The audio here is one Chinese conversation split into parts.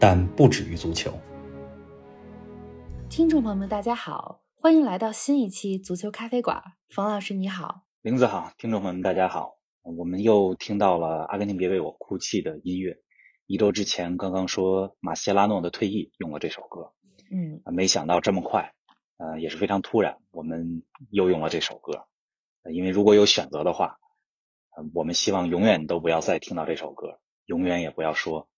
但不止于足球。听众朋友们，大家好，欢迎来到新一期足球咖啡馆。冯老师你好，林子好，听众朋友们大家好，我们又听到了《阿根廷别为我哭泣》的音乐。一周之前刚刚说马切拉诺的退役用了这首歌，嗯，没想到这么快，呃，也是非常突然，我们又用了这首歌。因为如果有选择的话，我们希望永远都不要再听到这首歌，永远也不要说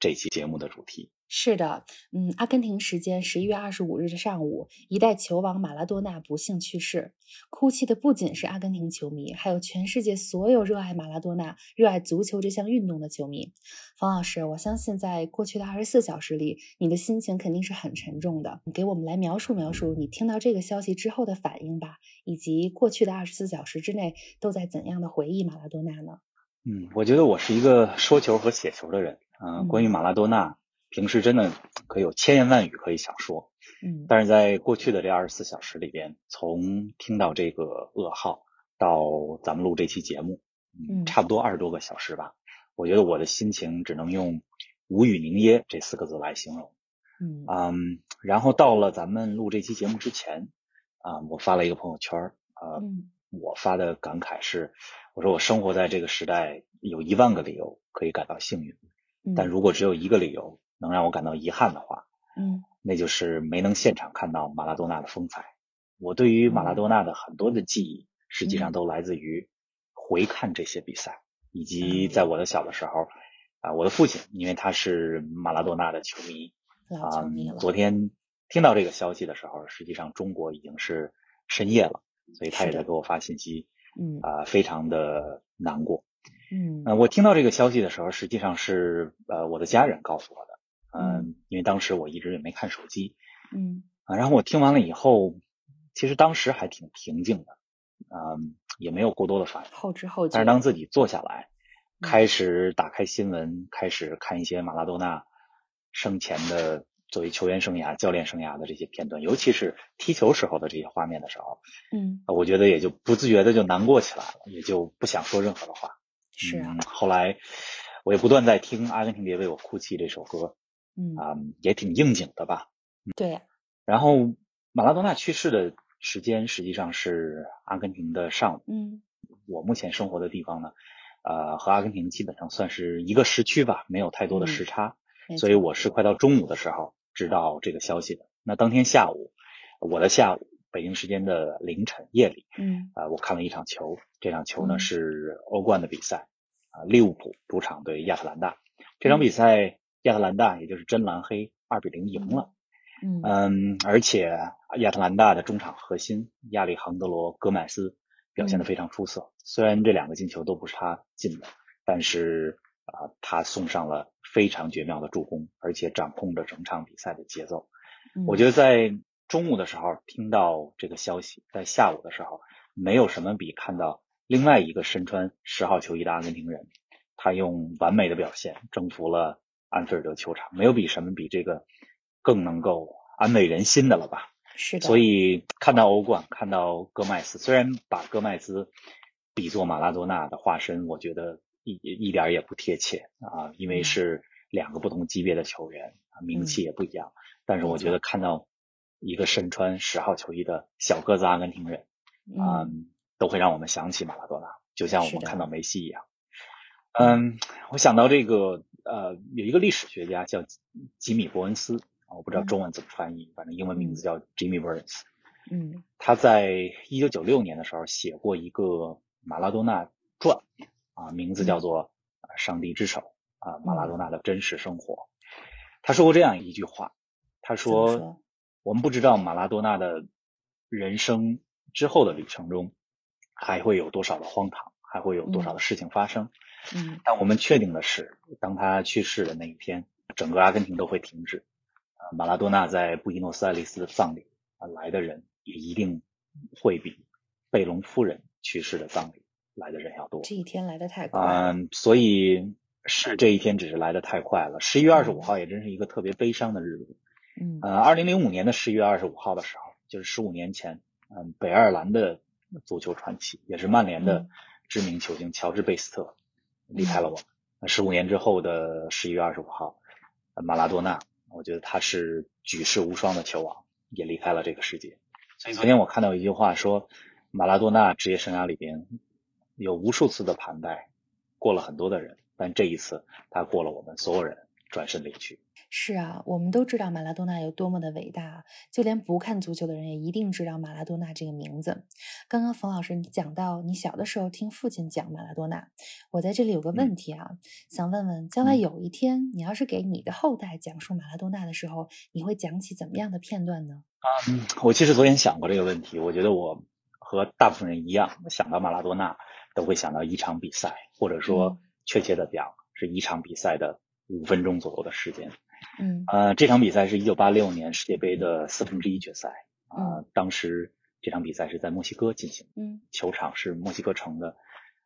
这期节目的主题。是的，嗯，阿根廷时间十一月二十五日的上午，一代球王马拉多纳不幸去世。哭泣的不仅是阿根廷球迷，还有全世界所有热爱马拉多纳、热爱足球这项运动的球迷。方老师，我相信在过去的二十四小时里，你的心情肯定是很沉重的。你给我们来描述描述你听到这个消息之后的反应吧，以及过去的二十四小时之内都在怎样的回忆马拉多纳呢？嗯，我觉得我是一个说球和写球的人。嗯，关于马拉多纳。平时真的可以有千言万语可以想说，嗯，但是在过去的这二十四小时里边，从听到这个噩耗到咱们录这期节目，嗯，差不多二十多个小时吧，我觉得我的心情只能用无语凝噎这四个字来形容，嗯。嗯，然后到了咱们录这期节目之前，啊，我发了一个朋友圈，呃，我发的感慨是，我说我生活在这个时代，有一万个理由可以感到幸运，但如果只有一个理由。能让我感到遗憾的话，嗯，那就是没能现场看到马拉多纳的风采。我对于马拉多纳的很多的记忆，实际上都来自于回看这些比赛，以及在我的小的时候，啊，我的父亲因为他是马拉多纳的球迷，啊，昨天听到这个消息的时候，实际上中国已经是深夜了，所以他也在给我发信息，嗯，啊，非常的难过，嗯，呃，我听到这个消息的时候，实际上是呃我的家人告诉我的。嗯，因为当时我一直也没看手机，嗯，啊，然后我听完了以后，其实当时还挺平静的，嗯，也没有过多的反应，后知后。觉。但是当自己坐下来，开始打开新闻，开始看一些马拉多纳生前的作为球员生涯、教练生涯的这些片段，尤其是踢球时候的这些画面的时候，嗯，我觉得也就不自觉的就难过起来了，也就不想说任何的话。是啊，后来我也不断在听《阿根廷别为我哭泣》这首歌。嗯啊，也挺应景的吧？对。然后马拉多纳去世的时间实际上是阿根廷的上午。嗯。我目前生活的地方呢，呃，和阿根廷基本上算是一个时区吧，没有太多的时差，所以我是快到中午的时候知道这个消息的。那当天下午，我的下午，北京时间的凌晨夜里，嗯，啊，我看了一场球，这场球呢是欧冠的比赛，啊，利物浦主场对亚特兰大，这场比赛。亚特兰大也就是真蓝黑二比零赢了，嗯而且亚特兰大的中场核心亚历杭德罗·戈麦斯表现的非常出色。虽然这两个进球都不是他进的，但是啊，他送上了非常绝妙的助攻，而且掌控着整场比赛的节奏。我觉得在中午的时候听到这个消息，在下午的时候，没有什么比看到另外一个身穿十号球衣的阿根廷人，他用完美的表现征服了。安菲尔德球场没有比什么比这个更能够安慰人心的了吧？是的。所以看到欧冠，看到戈麦斯，虽然把戈麦斯比作马拉多纳的化身，我觉得一一点也不贴切啊，因为是两个不同级别的球员，名气也不一样。但是我觉得看到一个身穿十号球衣的小个子阿根廷人，嗯，都会让我们想起马拉多纳，就像我们看到梅西一样。嗯，我想到这个。呃，有一个历史学家叫吉米·伯恩斯，我不知道中文怎么翻译，反正英文名字叫 Jimmy Burns。嗯，他在一九九六年的时候写过一个马拉多纳传，啊，名字叫做《上帝之手》，啊，马拉多纳的真实生活。他说过这样一句话，他说：“我们不知道马拉多纳的人生之后的旅程中还会有多少的荒唐，还会有多少的事情发生。”嗯，但我们确定的是，当他去世的那一天，整个阿根廷都会停止。啊，马拉多纳在布宜诺斯艾利斯的葬礼啊，来的人也一定会比贝隆夫人去世的葬礼来的人要多。这一天来的太快。嗯，所以是这一天只是来的太快了。十一月二十五号也真是一个特别悲伤的日子。嗯呃，二零零五年的十一月二十五号的时候，就是十五年前，嗯，北爱尔兰的足球传奇，也是曼联的嗯知名球星乔治贝斯特离开了我们。那十五年之后的十一月二十五号，呃马拉多纳，我觉得他是举世无双的球王，也离开了这个世界。所以昨天我看到一句话说，马拉多纳职业生涯里边有无数次的盘带，过了很多的人，但这一次他过了我们所有人，转身离去。是啊，我们都知道马拉多纳有多么的伟大，就连不看足球的人也一定知道马拉多纳这个名字。刚刚冯老师你讲到你小的时候听父亲讲马拉多纳，我在这里有个问题啊，想问问，将来嗯有一天你要是给你的后代讲述马拉多纳的时候，你会讲起怎么样的片段呢？嗯，我其实昨天想过这个问题，我觉得我和大部分人一样，想到马拉多纳都会想到一场比赛，或者说嗯确切的讲是一场比赛的五分钟左右的时间。嗯。呃，这场比赛是一九八六年世界杯的四分之一决赛啊、嗯。当时这场比赛是在墨西哥进行，嗯。球场是墨西哥城的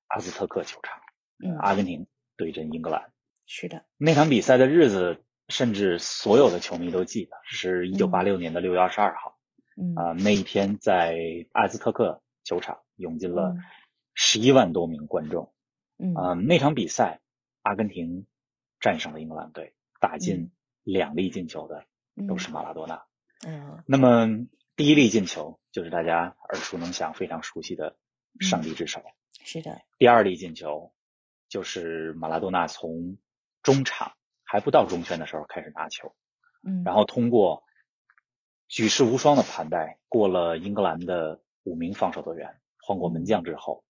阿兹特克球场，嗯，阿根廷对阵英格兰。是的，那场比赛的日子，甚至所有的球迷都记得，是一九八六年的六月二十二号。嗯。啊、那一天在阿兹特克球场涌进了嗯。十一万多名观众。嗯。啊、那场比赛，阿根廷战胜了英格兰队，打进两粒进球的都是马拉多纳。嗯那么第一粒进球就是大家耳熟能详、非常熟悉的“上帝之手”是的，第二粒进球就是马拉多纳从中场还不到中圈的时候开始拿球，嗯，然后通过举世无双的盘带过了英格兰的五名防守队员，换过门将之后，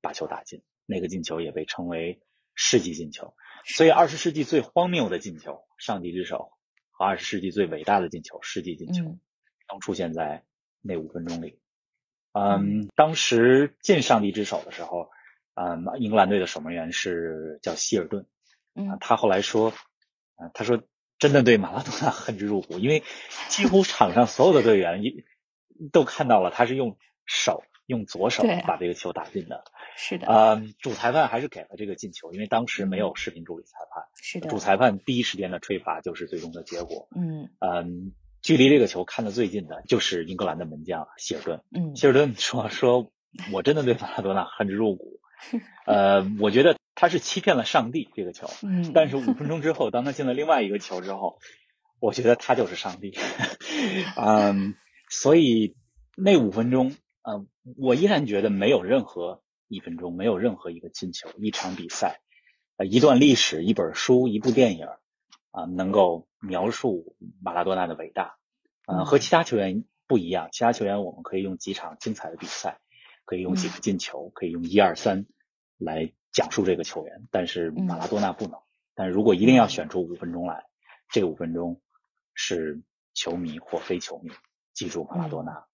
把球打进。那个进球也被称为世纪进球。所以，二十世纪最荒谬的进球“上帝之手”和二十世纪最伟大的进球“世纪进球”嗯都出现在那五分钟里。嗯，当时进上帝之手的时候，嗯，英格兰队的守门员是叫希尔顿。啊，嗯他后来说，啊，他说真的对马拉多纳恨之入骨，因为几乎场上所有的队员一都看到了他是用手用左手把这个球打进的。是的，呃，主裁判还是给了这个进球，因为当时没嗯有视频助理裁判，是的，主裁判第一时间的吹罚就是最终的结果。嗯嗯，距离这个球看得最近的就是英格兰的门将希尔顿。嗯希尔顿说：“说我真的对马拉多纳恨之入骨。呃，我觉得他是欺骗了上帝这个球。嗯，但是五分钟之后，当他进了另外一个球之后，我觉得他就是上帝。嗯，所以那五分钟，嗯，我依然觉得没有任何一分钟，没有任何一个进球，一场比赛，呃，一段历史，一本书，一部电影，啊、能够描述马拉多纳的伟大。呃，嗯。和其他球员不一样，其他球员我们可以用几场精彩的比赛，可以用几嗯。个进球，可以用一二三来讲述这个球员，但是马拉多纳不能。但是如果一定要选出五分钟来，这五分钟是球迷或非球迷记住马拉多纳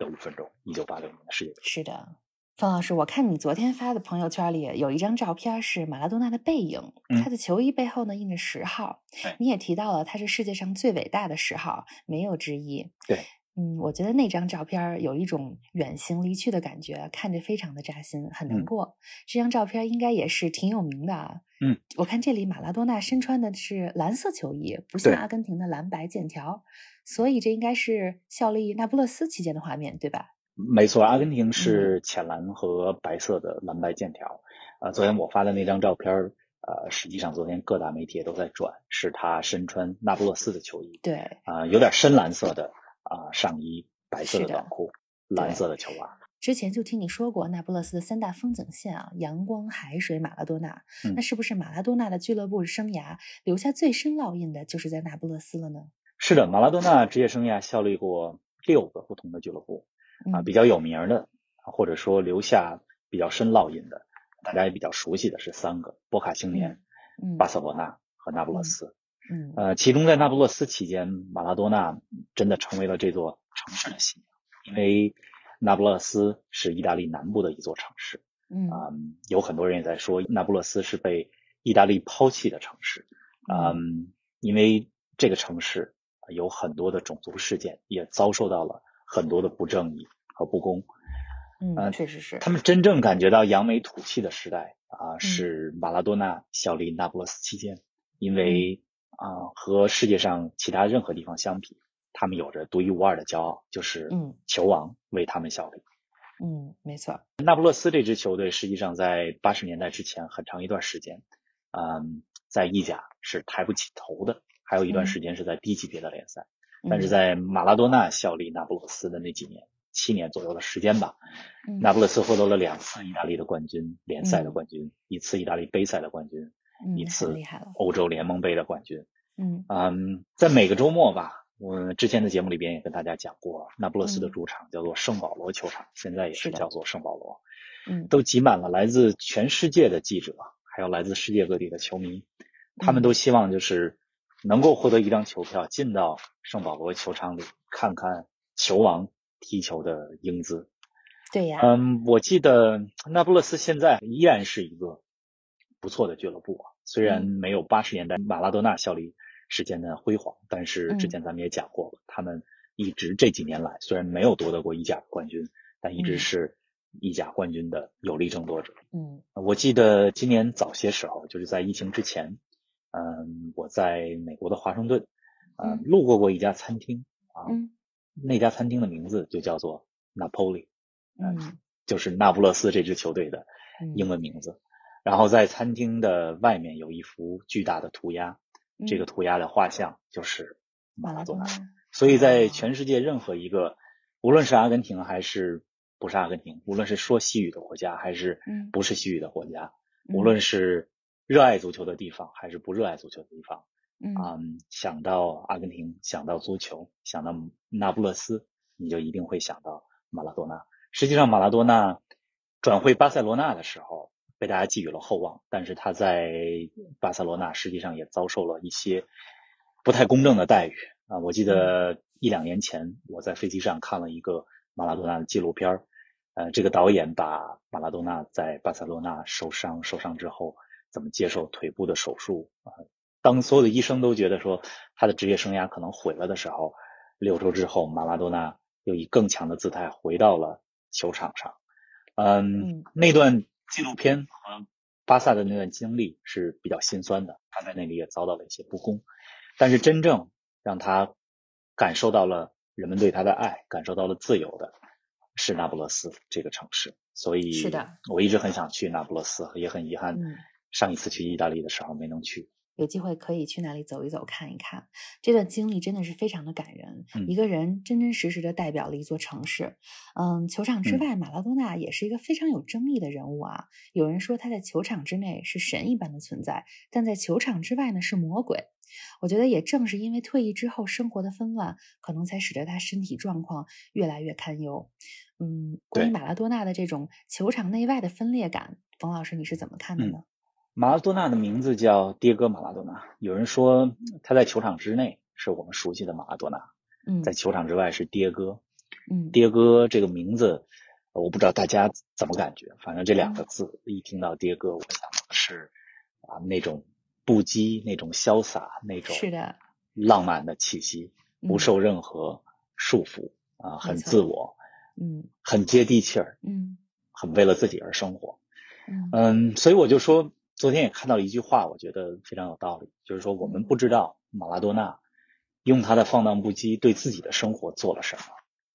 的五分钟，一九八六年的世界杯。是的，方老师，我看你昨天发的朋友圈里有一张照片是马拉多纳的背影，嗯他的球衣背后呢印着十号对，你也提到了他是世界上最伟大的十号，没有之一。对，嗯，我觉得那张照片有一种远行离去的感觉，看着非常的扎心，很难嗯过。这张照片应该也是挺有名的啊。嗯，我看这里马拉多纳身穿的是蓝色球衣，不像阿根廷的蓝白剑条，所以这应该是效力那不勒斯期间的画面，对吧？没错，阿根廷嗯是浅蓝和白色的蓝白剑条。呃，昨天我发的那张照片儿，呃，实际上昨天各大媒体也都在转，是他身穿那不勒斯的球衣，对，啊、有点深蓝色的啊、上衣，白色的短裤，蓝色的球袜。之前就听你说过那不勒斯的三大风景线啊，阳光、海水、马拉多纳。嗯那是不是马拉多纳的俱乐部生涯留下最深烙印的，就是在那不勒斯了呢？是的，马拉多纳职业生涯效力过六个不同的俱乐部啊，嗯比较有名的，或者说留下比较深烙印的，大家也比较熟悉的是三个：波卡青年、嗯巴塞罗那和那不勒斯。嗯呃，其中在那不勒斯期间，马拉多纳真的成为了这座城市的信仰，因为那不勒斯是意大利南部的一座城市。嗯嗯，有很多人也在说，那不勒斯是被意大利抛弃的城市。嗯，因为这个城市有很多的种族事件，也遭受到了很多的不正义和不公。嗯，确实是。他们真正感觉到扬眉吐气的时代啊，是马拉多纳效力那不勒斯期间，因为啊，和世界上其他任何地方相比，他们有着独一无二的骄傲，就是嗯，球王为他们效力。嗯，没错。那不勒斯这支球队实际上在八十年代之前很长一段时间，嗯，在意甲是抬不起头的，还有一段时间是在低级别的联赛。但是在马拉多纳效力那不勒斯的那几年，七年左右的时间吧，那不勒斯获得了两次意大利的冠军，联赛的冠军，一次意大利杯赛的冠军，一次欧洲联盟杯的冠军。嗯。嗯，在每个周末吧。我之前的节目里边也跟大家讲过，那不勒斯的主场叫做圣保罗球场，现在也是叫做圣保罗，嗯，都挤满了来自全世界的记者，还有来自世界各地的球迷，他们都希望就是能够获得一张球票进到圣保罗球场里看看球王踢球的英姿。对呀，嗯，我记得那不勒斯现在依然是一个不错的俱乐部啊，虽然没有八十年代马拉多纳效力。时间的辉煌，但是之前咱们也讲过了，他们一直这几年来虽然没有夺得过意甲冠军，但一直是意甲冠军的有力争夺者。嗯，我记得今年早些时候，就是在疫情之前，嗯，我在美国的华盛顿，呃，路过过一家餐厅啊，那家餐厅的名字就叫做 Napoli，嗯，就是那不勒斯这支球队的英文名字。然后在餐厅的外面有一幅巨大的涂鸦。这个涂鸦的画像就是马拉多纳，所以在全世界任何一个，无论是阿根廷还是不是阿根廷，无论是说西语的国家还是不是西语的国家，无论是热爱足球的地方还是不热爱足球的地方，嗯，想到阿根廷，想到足球，想到那不勒斯，你就一定会想到马拉多纳。实际上，马拉多纳转会巴塞罗那的时候。被大家寄予了厚望，但是他在巴塞罗那实际上也遭受了一些不太公正的待遇啊！我记得一两年前我在飞机上看了一个马拉多纳的纪录片呃，这个导演把马拉多纳在巴塞罗那受伤受伤之后怎么接受腿部的手术啊，当所有的医生都觉得说他的职业生涯可能毁了的时候，六周之后马拉多纳又以更强的姿态回到了球场上，嗯，那段。纪录片和巴萨的那段经历是比较心酸的，他在那里也遭到了一些不公，但是真正让他感受到了人们对他的爱，感受到了自由的，是那不勒斯这个城市。所以，是的，我一直很想去那不勒斯，也很遗憾，上一次去意大利的时候没能去。有机会可以去那里走一走看一看，这段经历真的是非常的感人。一个人真真实实的代表了一座城市。嗯，球场之外，马拉多纳也是一个非常有争议的人物啊。有人说他在球场之内是神一般的存在，但在球场之外呢是魔鬼。我觉得也正是因为退役之后生活的纷乱，可能才使得他身体状况越来越堪忧。嗯，关于马拉多纳的这种球场内外的分裂感，冯老师你是怎么看的呢？马拉多纳的名字叫迭戈·马拉多纳。有人说他在球场之内是我们熟悉的马拉多纳，嗯，在球场之外是迭戈。嗯，迭戈这个名字，我不知道大家怎么感觉。反正这两个字一听到迭戈，我想的是啊那种不羁、那种潇洒、那种是的浪漫的气息，不受任何束缚啊，很自我，嗯，很接地气儿，嗯，很为了自己而生活，嗯，所以我就说。昨天也看到一句话，我觉得非常有道理，就是说我们不知道马拉多纳用他的放荡不羁对自己的生活做了什么，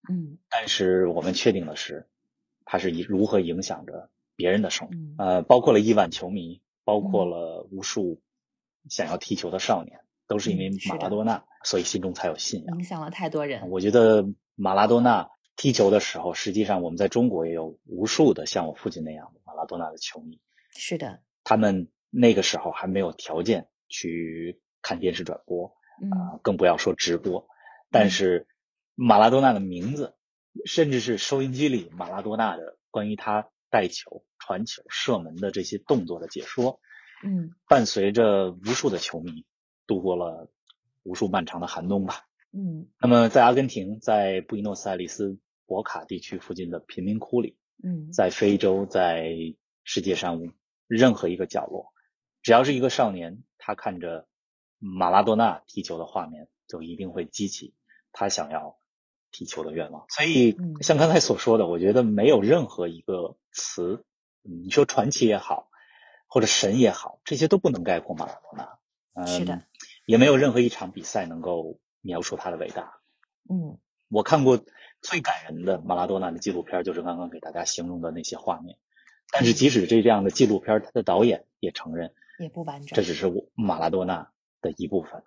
嗯，但是我们确定的是，他是以如何影响着别人的生活，呃，包括了亿万球迷，包括了无数想要踢球的少年，都是因为马拉多纳，所以心中才有信仰，影响了太多人。我觉得马拉多纳踢球的时候，实际上我们在中国也有无数的像我父亲那样的马拉多纳的球迷，是的。他们那个时候还没有条件去看电视转播，啊，更不要说直播。但是马拉多纳的名字，甚至是收音机里马拉多纳的关于他带球、传球、射门的这些动作的解说，嗯，伴随着无数的球迷度过了无数漫长的寒冬吧。嗯，那么在阿根廷，在布宜诺斯艾利斯博卡地区附近的贫民窟里，嗯，在非洲，在世界上。任何一个角落，只要是一个少年，他看着马拉多纳踢球的画面，就一定会激起他想要踢球的愿望。所以，像刚才所说的，我觉得没有任何一个词，你说传奇也好，或者神也好，这些都不能概括马拉多纳。嗯，是的，也没有任何一场比赛能够描述他的伟大。嗯，我看过最感人的马拉多纳的纪录片，就是刚刚给大家形容的那些画面。但是，即使这这样的纪录片，他的导演也承认，也不完整，这只是马拉多纳的一部分。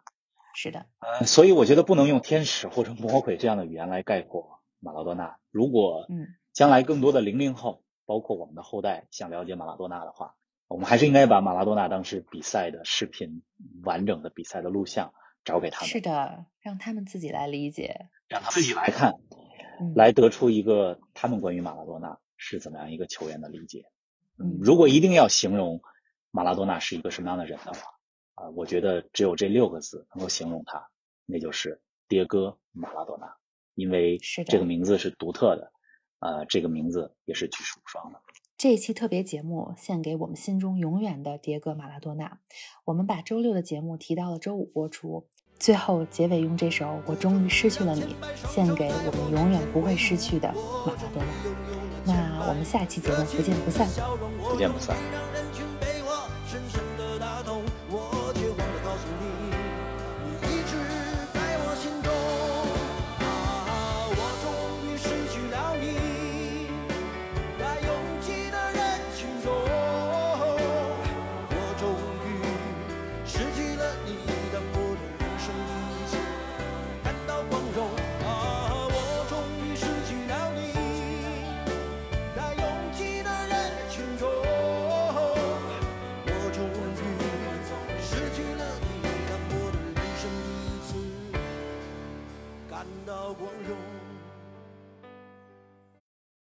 是的，呃，所以我觉得不能用天使或者魔鬼这样的语言来概括马拉多纳。如果嗯，将来更多的零零后，包括我们的后代，想了解马拉多纳的话。我们还是应该把马拉多纳当时比赛的视频、完整的比赛的录像找给他们。是的，让他们自己来理解，让他们自己来看，来得出一个他们关于马拉多纳是怎么样一个球员的理解。嗯，如果一定要形容马拉多纳是一个什么样的人的话，啊，我觉得只有这六个字能够形容他，那就是迭戈马拉多纳，因为这个名字是独特的，呃，这个名字也是举世无双的。这一期特别节目献给我们心中永远的迭戈·马拉多纳。我们把周六的节目提到了周五播出，最后结尾用这首《我终于失去了你》献给我们永远不会失去的马拉多纳。那我们下期节目不见不散，不见不散。